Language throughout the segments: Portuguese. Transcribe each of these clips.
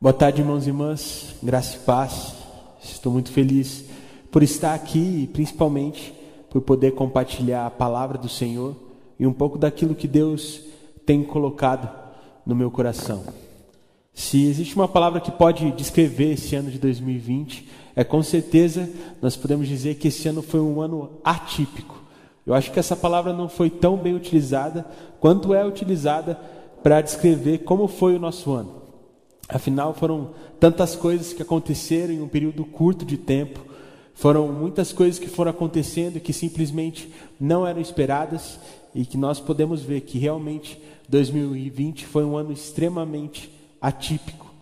Boa tarde, irmãos e irmãs, graça e paz. Estou muito feliz por estar aqui e principalmente por poder compartilhar a palavra do Senhor e um pouco daquilo que Deus tem colocado no meu coração. Se existe uma palavra que pode descrever esse ano de 2020, é com certeza nós podemos dizer que esse ano foi um ano atípico. Eu acho que essa palavra não foi tão bem utilizada quanto é utilizada para descrever como foi o nosso ano. Afinal, foram tantas coisas que aconteceram em um período curto de tempo, foram muitas coisas que foram acontecendo que simplesmente não eram esperadas e que nós podemos ver que realmente 2020 foi um ano extremamente atípico.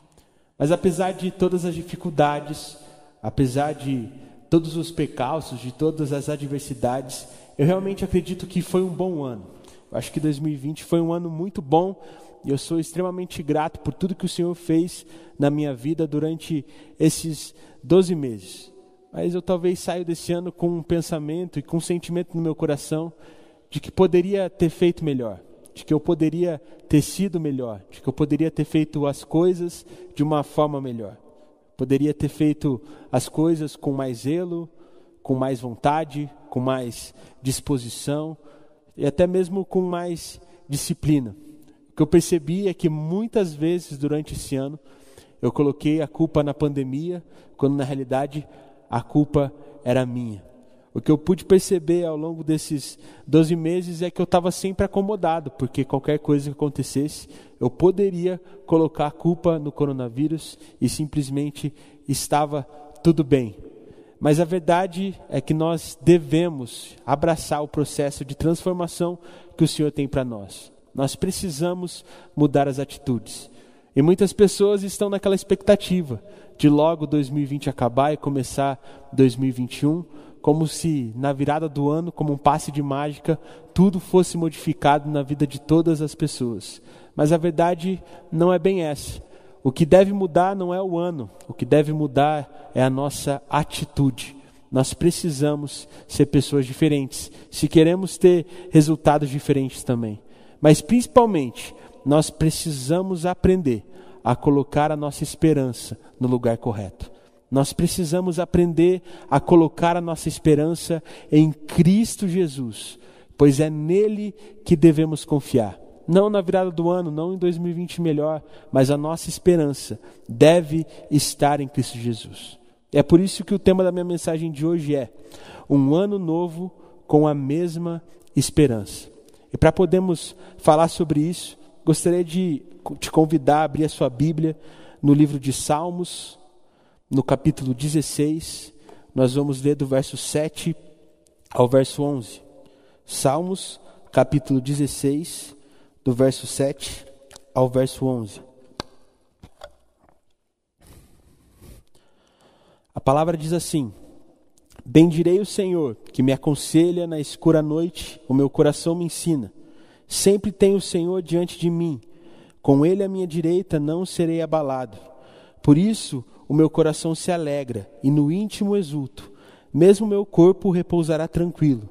Mas apesar de todas as dificuldades, apesar de todos os pecalços, de todas as adversidades, eu realmente acredito que foi um bom ano. Eu acho que 2020 foi um ano muito bom e eu sou extremamente grato por tudo que o Senhor fez na minha vida durante esses 12 meses. Mas eu talvez saio desse ano com um pensamento e com um sentimento no meu coração de que poderia ter feito melhor, de que eu poderia ter sido melhor, de que eu poderia ter feito as coisas de uma forma melhor. Poderia ter feito as coisas com mais zelo, com mais vontade, com mais disposição e até mesmo com mais disciplina. Que eu percebi é que muitas vezes durante esse ano eu coloquei a culpa na pandemia, quando na realidade a culpa era minha. O que eu pude perceber ao longo desses 12 meses é que eu estava sempre acomodado, porque qualquer coisa que acontecesse, eu poderia colocar a culpa no coronavírus e simplesmente estava tudo bem. Mas a verdade é que nós devemos abraçar o processo de transformação que o Senhor tem para nós. Nós precisamos mudar as atitudes. E muitas pessoas estão naquela expectativa de logo 2020 acabar e começar 2021, como se na virada do ano, como um passe de mágica, tudo fosse modificado na vida de todas as pessoas. Mas a verdade não é bem essa. O que deve mudar não é o ano, o que deve mudar é a nossa atitude. Nós precisamos ser pessoas diferentes, se queremos ter resultados diferentes também. Mas principalmente, nós precisamos aprender a colocar a nossa esperança no lugar correto. Nós precisamos aprender a colocar a nossa esperança em Cristo Jesus, pois é nele que devemos confiar. Não na virada do ano, não em 2020 melhor, mas a nossa esperança deve estar em Cristo Jesus. É por isso que o tema da minha mensagem de hoje é: um ano novo com a mesma esperança. E para podermos falar sobre isso, gostaria de te convidar a abrir a sua Bíblia no livro de Salmos, no capítulo 16. Nós vamos ler do verso 7 ao verso 11. Salmos, capítulo 16, do verso 7 ao verso 11. A palavra diz assim: Bendirei o Senhor, que me aconselha na escura noite, o meu coração me ensina. Sempre tenho o Senhor diante de mim, com Ele à minha direita não serei abalado. Por isso o meu coração se alegra e no íntimo exulto, mesmo meu corpo repousará tranquilo,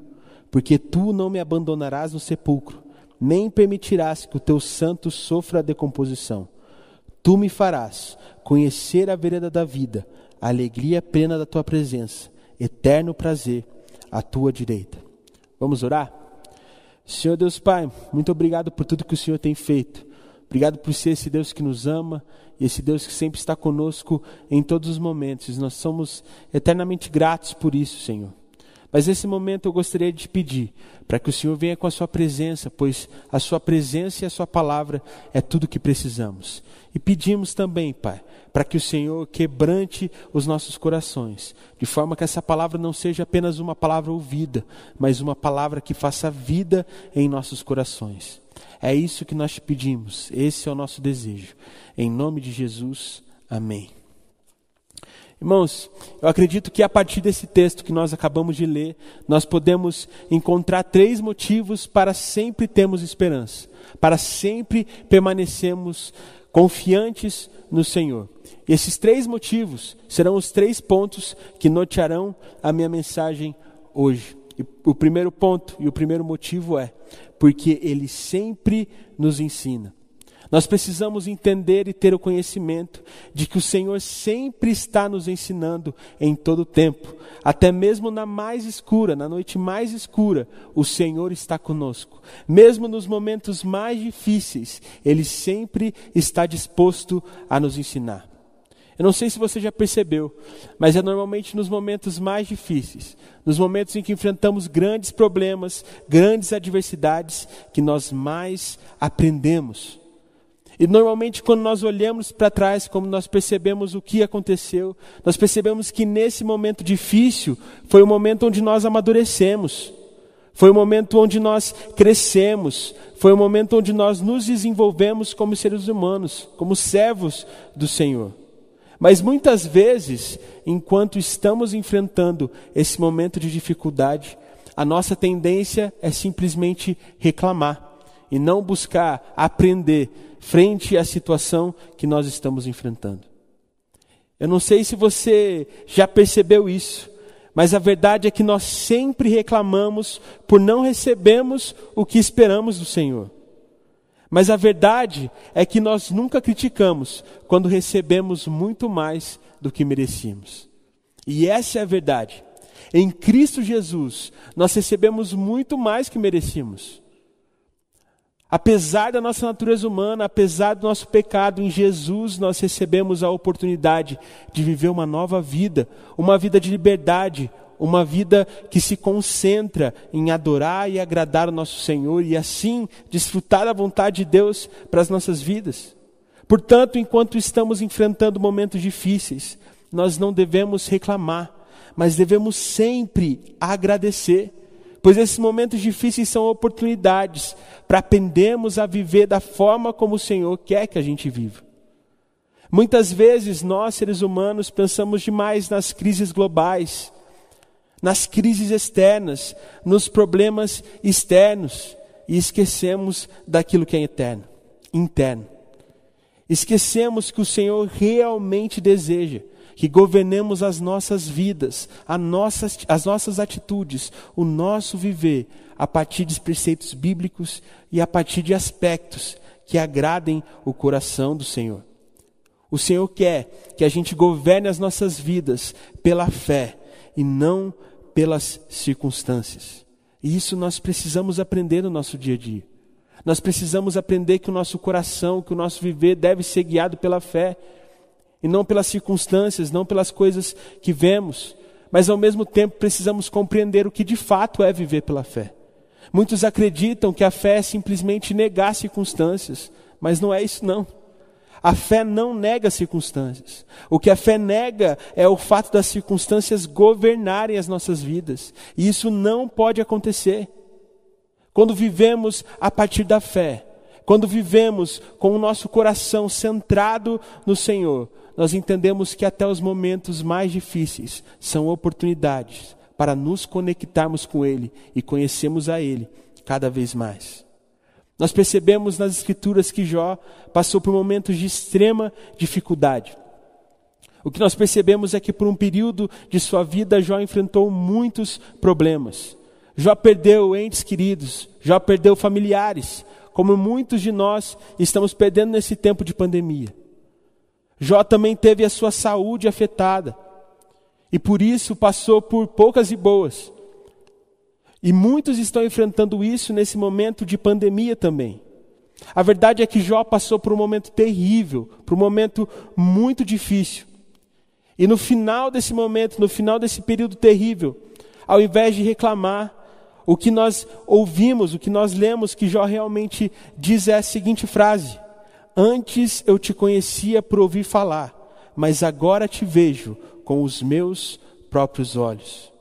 porque tu não me abandonarás no sepulcro, nem permitirás que o teu santo sofra a decomposição. Tu me farás conhecer a vereda da vida, a alegria plena da tua presença eterno prazer à tua direita. Vamos orar? Senhor Deus Pai, muito obrigado por tudo que o Senhor tem feito. Obrigado por ser esse Deus que nos ama e esse Deus que sempre está conosco em todos os momentos. Nós somos eternamente gratos por isso, Senhor. Mas nesse momento eu gostaria de pedir para que o Senhor venha com a sua presença, pois a sua presença e a sua palavra é tudo que precisamos. E pedimos também, Pai, para que o Senhor quebrante os nossos corações, de forma que essa palavra não seja apenas uma palavra ouvida, mas uma palavra que faça vida em nossos corações. É isso que nós te pedimos, esse é o nosso desejo. Em nome de Jesus, amém. Irmãos, eu acredito que a partir desse texto que nós acabamos de ler, nós podemos encontrar três motivos para sempre termos esperança, para sempre permanecermos confiantes no Senhor. E esses três motivos serão os três pontos que nortearão a minha mensagem hoje. E o primeiro ponto e o primeiro motivo é porque Ele sempre nos ensina. Nós precisamos entender e ter o conhecimento de que o Senhor sempre está nos ensinando em todo o tempo, até mesmo na mais escura, na noite mais escura, o Senhor está conosco. Mesmo nos momentos mais difíceis, Ele sempre está disposto a nos ensinar. Eu não sei se você já percebeu, mas é normalmente nos momentos mais difíceis, nos momentos em que enfrentamos grandes problemas, grandes adversidades, que nós mais aprendemos. E normalmente, quando nós olhamos para trás, como nós percebemos o que aconteceu, nós percebemos que nesse momento difícil foi o momento onde nós amadurecemos, foi o momento onde nós crescemos, foi o momento onde nós nos desenvolvemos como seres humanos, como servos do Senhor. Mas muitas vezes, enquanto estamos enfrentando esse momento de dificuldade, a nossa tendência é simplesmente reclamar e não buscar aprender frente à situação que nós estamos enfrentando. Eu não sei se você já percebeu isso, mas a verdade é que nós sempre reclamamos por não recebermos o que esperamos do Senhor. Mas a verdade é que nós nunca criticamos quando recebemos muito mais do que merecíamos. E essa é a verdade. Em Cristo Jesus, nós recebemos muito mais que merecíamos. Apesar da nossa natureza humana, apesar do nosso pecado, em Jesus nós recebemos a oportunidade de viver uma nova vida, uma vida de liberdade, uma vida que se concentra em adorar e agradar o nosso Senhor e assim desfrutar da vontade de Deus para as nossas vidas. Portanto, enquanto estamos enfrentando momentos difíceis, nós não devemos reclamar, mas devemos sempre agradecer pois esses momentos difíceis são oportunidades para aprendermos a viver da forma como o Senhor quer que a gente viva. Muitas vezes nós, seres humanos, pensamos demais nas crises globais, nas crises externas, nos problemas externos e esquecemos daquilo que é eterno, interno. Esquecemos que o Senhor realmente deseja que governemos as nossas vidas, nossas, as nossas atitudes, o nosso viver, a partir de preceitos bíblicos e a partir de aspectos que agradem o coração do Senhor. O Senhor quer que a gente governe as nossas vidas pela fé e não pelas circunstâncias. E isso nós precisamos aprender no nosso dia a dia. Nós precisamos aprender que o nosso coração, que o nosso viver deve ser guiado pela fé e não pelas circunstâncias, não pelas coisas que vemos, mas ao mesmo tempo precisamos compreender o que de fato é viver pela fé. Muitos acreditam que a fé é simplesmente negar circunstâncias, mas não é isso não. A fé não nega circunstâncias. O que a fé nega é o fato das circunstâncias governarem as nossas vidas. E isso não pode acontecer. Quando vivemos a partir da fé, quando vivemos com o nosso coração centrado no Senhor, nós entendemos que até os momentos mais difíceis são oportunidades para nos conectarmos com Ele e conhecermos a Ele cada vez mais. Nós percebemos nas Escrituras que Jó passou por momentos de extrema dificuldade. O que nós percebemos é que por um período de sua vida Jó enfrentou muitos problemas. Jó perdeu entes queridos, Jó perdeu familiares, como muitos de nós estamos perdendo nesse tempo de pandemia. Jó também teve a sua saúde afetada. E por isso passou por poucas e boas. E muitos estão enfrentando isso nesse momento de pandemia também. A verdade é que Jó passou por um momento terrível, por um momento muito difícil. E no final desse momento, no final desse período terrível, ao invés de reclamar, o que nós ouvimos, o que nós lemos que Jó realmente diz é a seguinte frase: Antes eu te conhecia por ouvir falar, mas agora te vejo com os meus próprios olhos.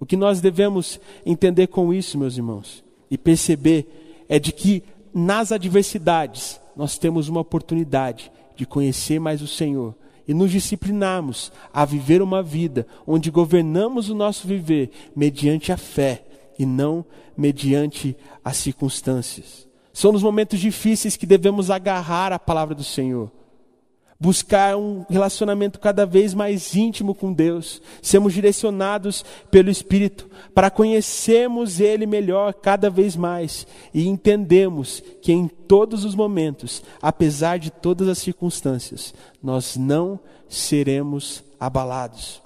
O que nós devemos entender com isso, meus irmãos, e perceber é de que nas adversidades nós temos uma oportunidade de conhecer mais o Senhor e nos disciplinarmos a viver uma vida onde governamos o nosso viver mediante a fé e não mediante as circunstâncias. São nos momentos difíceis que devemos agarrar a palavra do Senhor. buscar um relacionamento cada vez mais íntimo com Deus, sermos direcionados pelo Espírito para conhecermos Ele melhor cada vez mais e entendemos que em todos os momentos, apesar de todas as circunstâncias, nós não seremos abalados.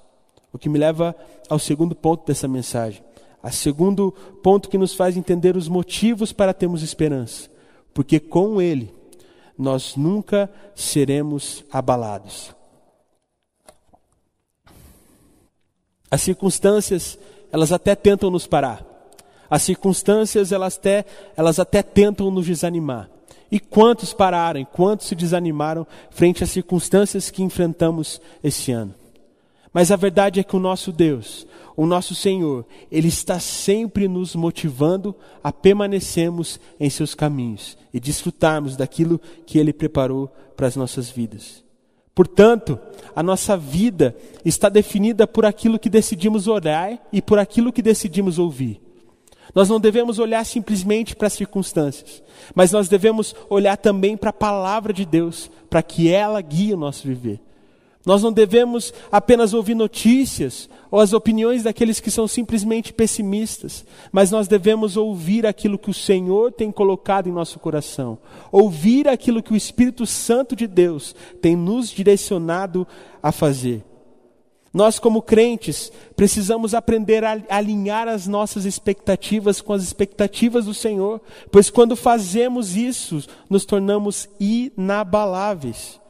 O que me leva ao segundo ponto dessa mensagem. A segundo ponto que nos faz entender os motivos para termos esperança. Porque com Ele nós nunca seremos abalados. As circunstâncias, elas até tentam nos parar. As circunstâncias, elas até, elas até tentam nos desanimar. E quantos pararam, quantos se desanimaram frente às circunstâncias que enfrentamos esse ano? Mas a verdade é que o nosso Deus, o nosso Senhor, Ele está sempre nos motivando a permanecermos em seus caminhos e desfrutarmos daquilo que Ele preparou para as nossas vidas. Portanto, a nossa vida está definida por aquilo que decidimos orar e por aquilo que decidimos ouvir. Nós não devemos olhar simplesmente para as circunstâncias, mas nós devemos olhar também para a palavra de Deus, para que ela guie o nosso viver. Nós não devemos apenas ouvir notícias ou as opiniões daqueles que são simplesmente pessimistas, mas nós devemos ouvir aquilo que o Senhor tem colocado em nosso coração, ouvir aquilo que o Espírito Santo de Deus tem nos direcionado a fazer. Nós, como crentes, precisamos aprender a alinhar as nossas expectativas com as expectativas do Senhor, pois quando fazemos isso, nos tornamos inabaláveis.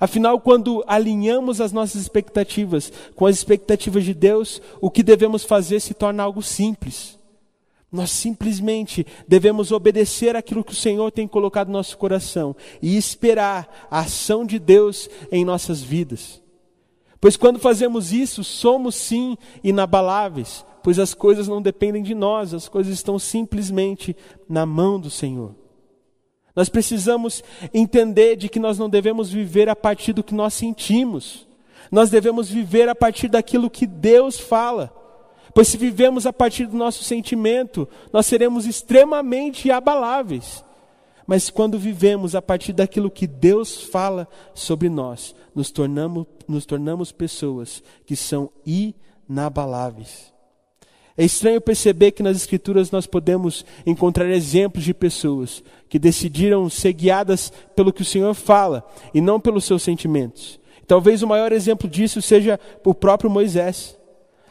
Afinal, quando alinhamos as nossas expectativas com as expectativas de Deus, o que devemos fazer se torna algo simples. Nós simplesmente devemos obedecer aquilo que o Senhor tem colocado no nosso coração e esperar a ação de Deus em nossas vidas. Pois quando fazemos isso, somos sim inabaláveis, pois as coisas não dependem de nós, as coisas estão simplesmente na mão do Senhor. Nós precisamos entender de que nós não devemos viver a partir do que nós sentimos. Nós devemos viver a partir daquilo que Deus fala. Pois se vivemos a partir do nosso sentimento, nós seremos extremamente abaláveis. Mas quando vivemos a partir daquilo que Deus fala sobre nós, nos tornamos, nos tornamos pessoas que são inabaláveis. É estranho perceber que nas Escrituras nós podemos encontrar exemplos de pessoas que decidiram ser guiadas pelo que o Senhor fala e não pelos seus sentimentos. Talvez o maior exemplo disso seja o próprio Moisés.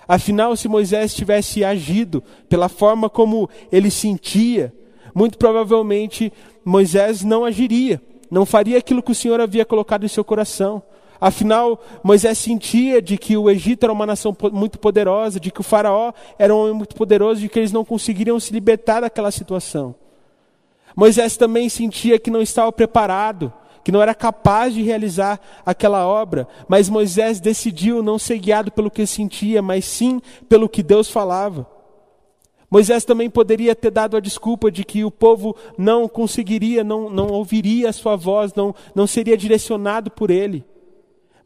Afinal, se Moisés tivesse agido pela forma como ele sentia, muito provavelmente Moisés não agiria, não faria aquilo que o Senhor havia colocado em seu coração. Afinal, Moisés sentia de que o Egito era uma nação muito poderosa, de que o Faraó era um homem muito poderoso, de que eles não conseguiriam se libertar daquela situação. Moisés também sentia que não estava preparado, que não era capaz de realizar aquela obra, mas Moisés decidiu não ser guiado pelo que sentia, mas sim pelo que Deus falava. Moisés também poderia ter dado a desculpa de que o povo não conseguiria, não, não ouviria a sua voz, não, não seria direcionado por ele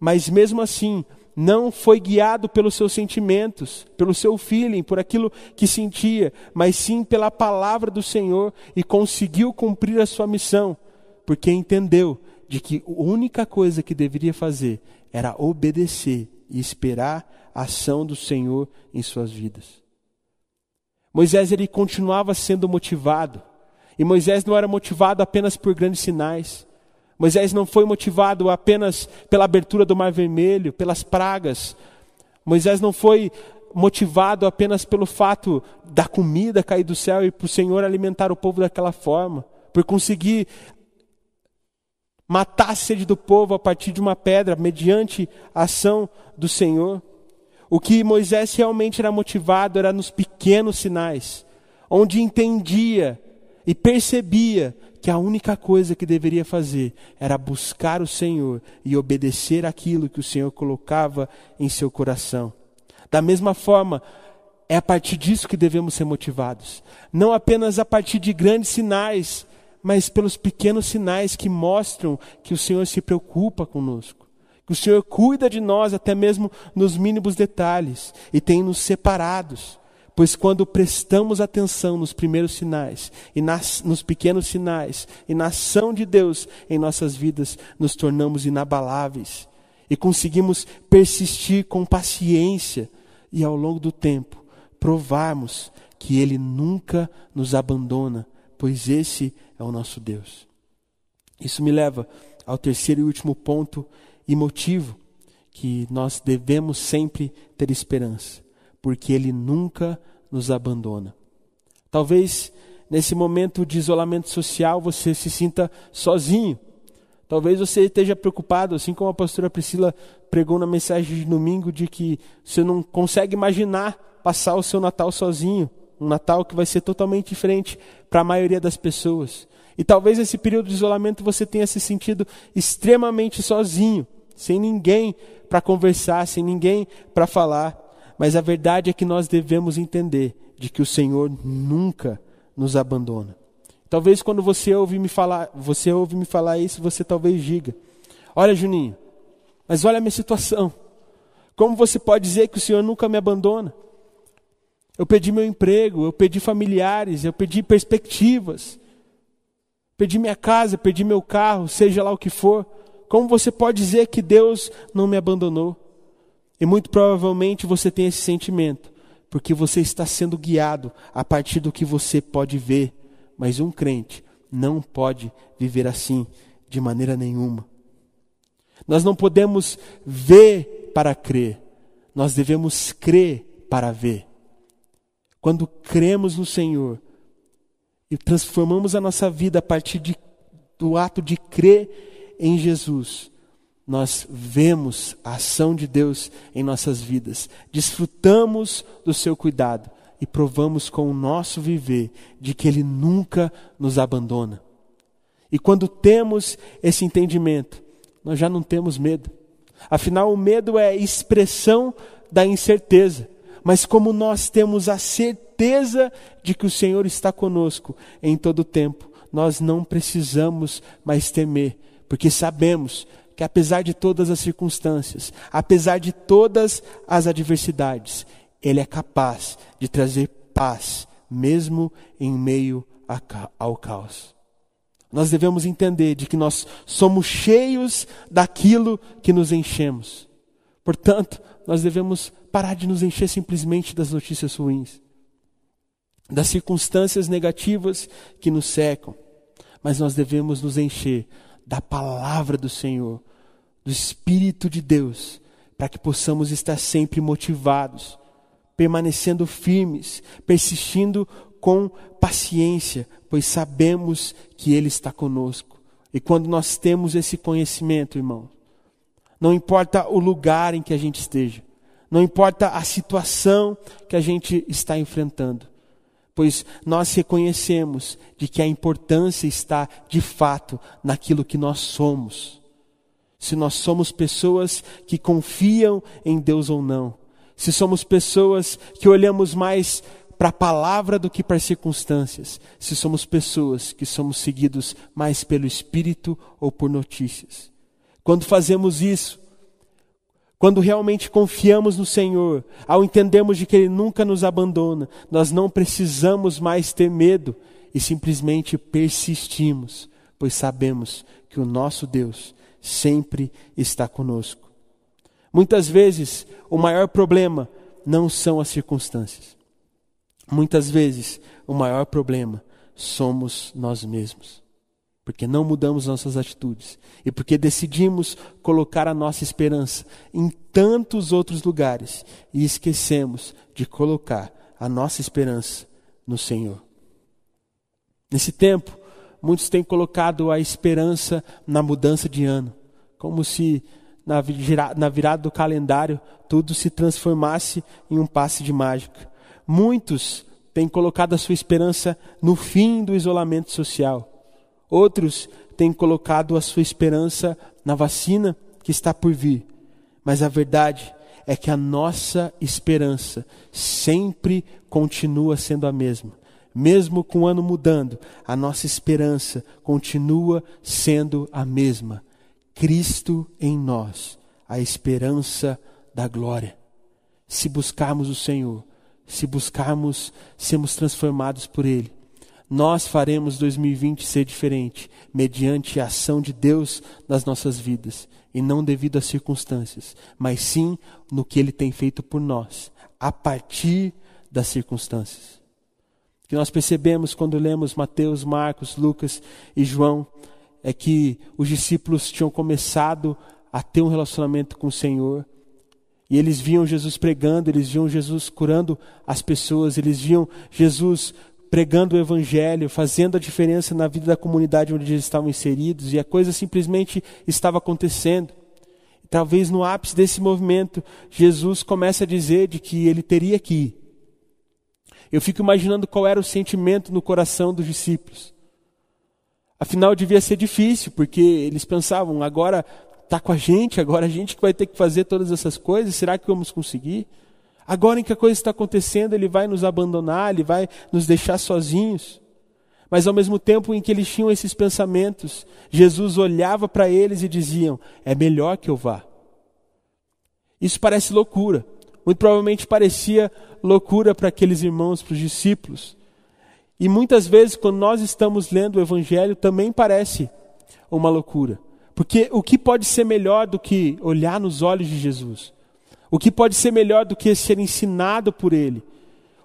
mas mesmo assim não foi guiado pelos seus sentimentos, pelo seu feeling, por aquilo que sentia, mas sim pela palavra do Senhor e conseguiu cumprir a sua missão, porque entendeu de que a única coisa que deveria fazer era obedecer e esperar a ação do Senhor em suas vidas. Moisés ele continuava sendo motivado, e Moisés não era motivado apenas por grandes sinais. Moisés não foi motivado apenas pela abertura do Mar Vermelho, pelas pragas. Moisés não foi motivado apenas pelo fato da comida cair do céu e para o Senhor alimentar o povo daquela forma, por conseguir matar a sede do povo a partir de uma pedra, mediante a ação do Senhor. O que Moisés realmente era motivado era nos pequenos sinais, onde entendia e percebia que a única coisa que deveria fazer era buscar o Senhor e obedecer aquilo que o Senhor colocava em seu coração. Da mesma forma, é a partir disso que devemos ser motivados. Não apenas a partir de grandes sinais, mas pelos pequenos sinais que mostram que o Senhor se preocupa conosco. Que o Senhor cuida de nós até mesmo nos mínimos detalhes e tem nos separados Pois quando prestamos atenção nos primeiros sinais, e nas, nos pequenos sinais, e na ação de Deus em nossas vidas, nos tornamos inabaláveis e conseguimos persistir com paciência e ao longo do tempo provarmos que Ele nunca nos abandona, pois esse é o nosso Deus. Isso me leva ao terceiro e último ponto e motivo que nós devemos sempre ter esperança, porque Ele nunca nos abandona. Talvez nesse momento de isolamento social você se sinta sozinho. Talvez você esteja preocupado, assim como a pastora Priscila pregou na mensagem de domingo, de que você não consegue imaginar passar o seu Natal sozinho. Um Natal que vai ser totalmente diferente para a maioria das pessoas. E talvez nesse período de isolamento você tenha se sentido extremamente sozinho, sem ninguém para conversar, sem ninguém para falar. Mas a verdade é que nós devemos entender de que o Senhor nunca nos abandona. Talvez quando você ouve me falar, você ouve me falar isso, você talvez diga: "Olha, Juninho, mas olha a minha situação. Como você pode dizer que o Senhor nunca me abandona? Eu pedi meu emprego, eu pedi familiares, eu pedi perspectivas. Perdi minha casa, perdi meu carro, seja lá o que for. Como você pode dizer que Deus não me abandonou? E muito provavelmente você tem esse sentimento, porque você está sendo guiado a partir do que você pode ver. Mas um crente não pode viver assim de maneira nenhuma. Nós não podemos ver para crer, nós devemos crer para ver. Quando cremos no Senhor, e transformamos a nossa vida a partir de, do ato de crer em Jesus, nós vemos a ação de Deus em nossas vidas, desfrutamos do seu cuidado e provamos com o nosso viver de que Ele nunca nos abandona. E quando temos esse entendimento, nós já não temos medo. Afinal, o medo é expressão da incerteza. Mas como nós temos a certeza de que o Senhor está conosco em todo o tempo, nós não precisamos mais temer, porque sabemos que apesar de todas as circunstâncias, apesar de todas as adversidades, Ele é capaz de trazer paz, mesmo em meio ao caos. Nós devemos entender de que nós somos cheios daquilo que nos enchemos. Portanto, nós devemos parar de nos encher simplesmente das notícias ruins, das circunstâncias negativas que nos secam, mas nós devemos nos encher da palavra do Senhor, do Espírito de Deus, para que possamos estar sempre motivados, permanecendo firmes, persistindo com paciência, pois sabemos que Ele está conosco. E quando nós temos esse conhecimento, irmão, não importa o lugar em que a gente esteja, não importa a situação que a gente está enfrentando, pois nós reconhecemos de que a importância está de fato naquilo que nós somos. Se nós somos pessoas que confiam em Deus ou não, se somos pessoas que olhamos mais para a palavra do que para as circunstâncias, se somos pessoas que somos seguidos mais pelo Espírito ou por notícias. Quando fazemos isso, quando realmente confiamos no Senhor, ao entendermos de que Ele nunca nos abandona, nós não precisamos mais ter medo e simplesmente persistimos, pois sabemos que o nosso Deus sempre está conosco. Muitas vezes, o maior problema não são as circunstâncias. Muitas vezes, o maior problema somos nós mesmos porque não mudamos nossas atitudes e porque decidimos colocar a nossa esperança em tantos outros lugares e esquecemos de colocar a nossa esperança no Senhor. Nesse tempo, muitos têm colocado a esperança na mudança de ano, como se na virada do calendário tudo se transformasse em um passe de mágica. Muitos têm colocado a sua esperança no fim do isolamento social Outros têm colocado a sua esperança na vacina que está por vir. Mas a verdade é que a nossa esperança sempre continua sendo a mesma. Mesmo com o ano mudando, a nossa esperança continua sendo a mesma. Cristo em nós, a esperança da glória. Se buscarmos o Senhor, se buscarmos sermos transformados por Ele. Nós faremos 2020 ser diferente, mediante a ação de Deus nas nossas vidas, e não devido às circunstâncias, mas sim no que Ele tem feito por nós, a partir das circunstâncias. Que nós percebemos quando lemos Mateus, Marcos, Lucas e João, é que os discípulos tinham começado a ter um relacionamento com o Senhor, e eles viam Jesus pregando, eles viam Jesus curando as pessoas, eles viam Jesus pregando o Evangelho, fazendo a diferença na vida da comunidade onde eles estavam inseridos, e a coisa simplesmente estava acontecendo. Talvez no ápice desse movimento, Jesus comece a dizer de que ele teria que ir. Eu fico imaginando qual era o sentimento no coração dos discípulos. Afinal, devia ser difícil, porque eles pensavam, agora está com a gente, agora a gente que vai ter que fazer todas essas coisas, será que vamos conseguir? Agora em que a coisa está acontecendo, ele vai nos abandonar, ele vai nos deixar sozinhos. Mas ao mesmo tempo em que eles tinham esses pensamentos, Jesus olhava para eles e diziam: "É melhor que eu vá". Isso parece loucura. Muito provavelmente parecia loucura para aqueles irmãos, para os discípulos. E muitas vezes, quando nós estamos lendo o Evangelho, também parece uma loucura. Porque o que pode ser melhor do que olhar nos olhos de Jesus? O que pode ser melhor do que ser ensinado por Ele?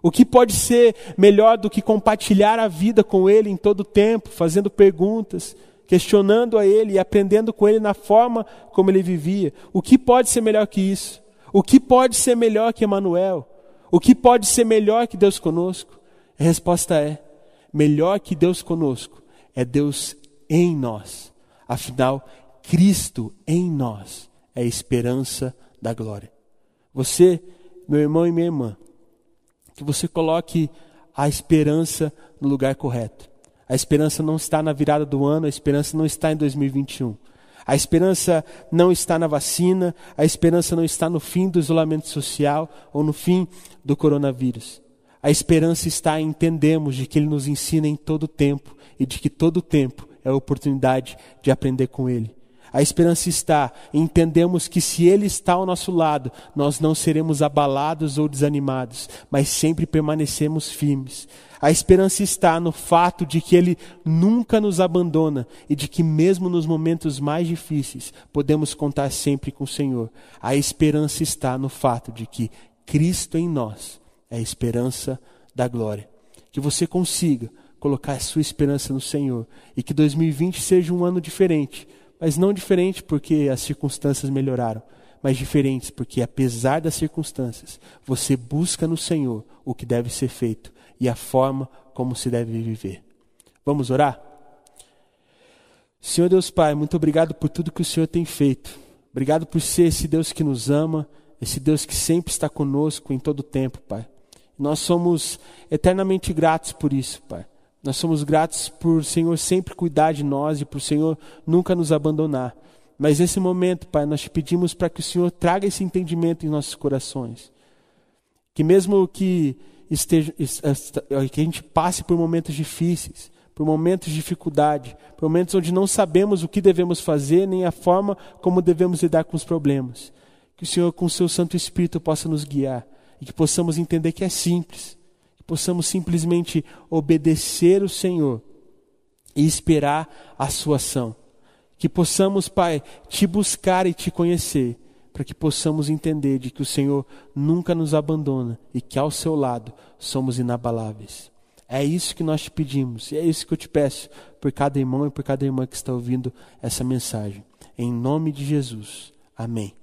O que pode ser melhor do que compartilhar a vida com Ele em todo o tempo, fazendo perguntas, questionando a Ele e aprendendo com Ele na forma como Ele vivia? O que pode ser melhor que isso? O que pode ser melhor que Emmanuel? O que pode ser melhor que Deus conosco? A resposta é: melhor que Deus conosco é Deus em nós. Afinal, Cristo em nós é a esperança da glória. Você, meu irmão e minha irmã, que você coloque a esperança no lugar correto. A esperança não está na virada do ano, a esperança não está em 2021. A esperança não está na vacina, a esperança não está no fim do isolamento social ou no fim do coronavírus. A esperança está em entendermos de que Ele nos ensina em todo tempo e de que todo tempo é oportunidade de aprender com Ele. A esperança está em que se Ele está ao nosso lado, nós não seremos abalados ou desanimados, mas sempre permanecemos firmes. A esperança está no fato de que Ele nunca nos abandona e de que, mesmo nos momentos mais difíceis, podemos contar sempre com o Senhor. A esperança está no fato de que Cristo em nós é a esperança da glória. Que você consiga colocar a sua esperança no Senhor e que 2020 seja um ano diferente mas não diferente porque as circunstâncias melhoraram, mas diferentes porque, apesar das circunstâncias, você busca no Senhor o que deve ser feito e a forma como se deve viver. Vamos orar? Senhor Deus Pai, muito obrigado por tudo que o Senhor tem feito. Obrigado por ser esse Deus que nos ama, esse Deus que sempre está conosco em todo o tempo, Pai. Nós somos eternamente gratos por isso, Pai. Nós somos gratos por o Senhor sempre cuidar de nós e por o Senhor nunca nos abandonar. Mas nesse momento, Pai, nós te pedimos para que o Senhor traga esse entendimento em nossos corações. Que mesmo que, esteja, que a gente passe por momentos difíceis, por momentos de dificuldade, por momentos onde não sabemos o que devemos fazer, nem a forma como devemos lidar com os problemas. Que o Senhor, com o seu Santo Espírito, possa nos guiar e que possamos entender que é simples possamos simplesmente obedecer o Senhor e esperar a sua ação. Que possamos, Pai, te buscar e te conhecer, para que possamos entender de que o Senhor nunca nos abandona e que ao seu lado somos inabaláveis. É isso que nós te pedimos, e é isso que eu te peço por cada irmão e por cada irmã que está ouvindo essa mensagem. Em nome de Jesus. Amém.